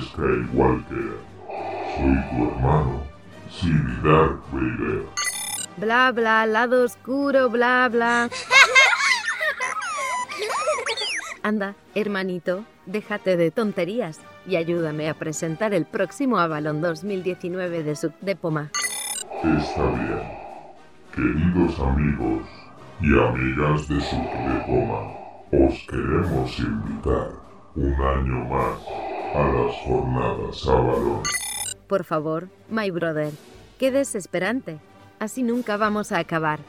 Skywalker. Soy tu hermano, Siri Darth Vader. Bla bla, lado oscuro, bla bla. Anda, hermanito, déjate de tonterías y ayúdame a presentar el próximo Avalon 2019 de Sub de Poma. Está bien. Queridos amigos y amigas de Poma, os queremos invitar un año más a las jornadas Avalon. Por favor, my brother, qué desesperante. Así nunca vamos a acabar.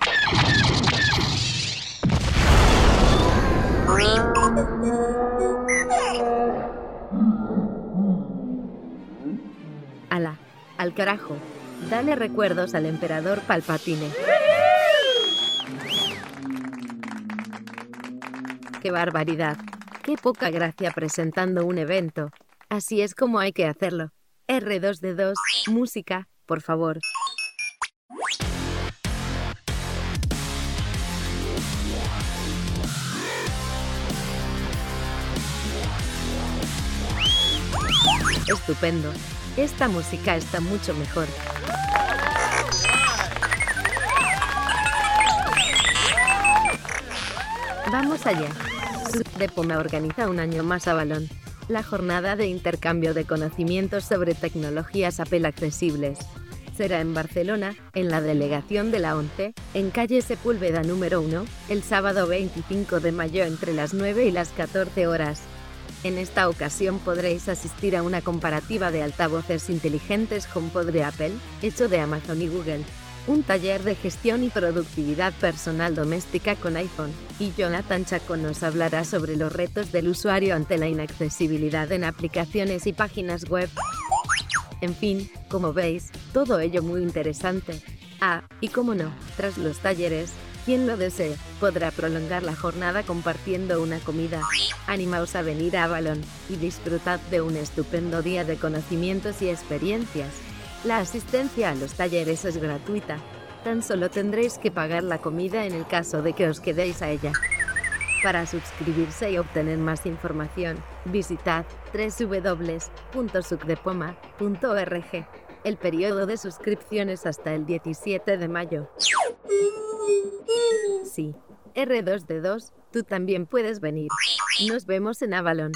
Ala, al carajo. Dale recuerdos al emperador Palpatine. ¡Qué barbaridad! ¡Qué poca gracia presentando un evento! Así es como hay que hacerlo. R2D2, música, por favor. Estupendo. Esta música está mucho mejor. Vamos allá. Depoma organiza un año más a Balón. La jornada de intercambio de conocimientos sobre tecnologías Apple accesibles. Será en Barcelona, en la delegación de la ONCE, en calle Sepúlveda número 1, el sábado 25 de mayo entre las 9 y las 14 horas. En esta ocasión podréis asistir a una comparativa de altavoces inteligentes HomePod de Apple, hecho de Amazon y Google, un taller de gestión y productividad personal doméstica con iPhone, y Jonathan Chacón nos hablará sobre los retos del usuario ante la inaccesibilidad en aplicaciones y páginas web. En fin, como veis, todo ello muy interesante. Ah, y como no, tras los talleres, quien lo desee, podrá prolongar la jornada compartiendo una comida. Animaos a venir a Avalon y disfrutad de un estupendo día de conocimientos y experiencias. La asistencia a los talleres es gratuita. Tan solo tendréis que pagar la comida en el caso de que os quedéis a ella. Para suscribirse y obtener más información, visitad www.sucdepoma.org. El periodo de suscripción es hasta el 17 de mayo. Sí, R2D2, tú también puedes venir. Nos vemos en Avalon.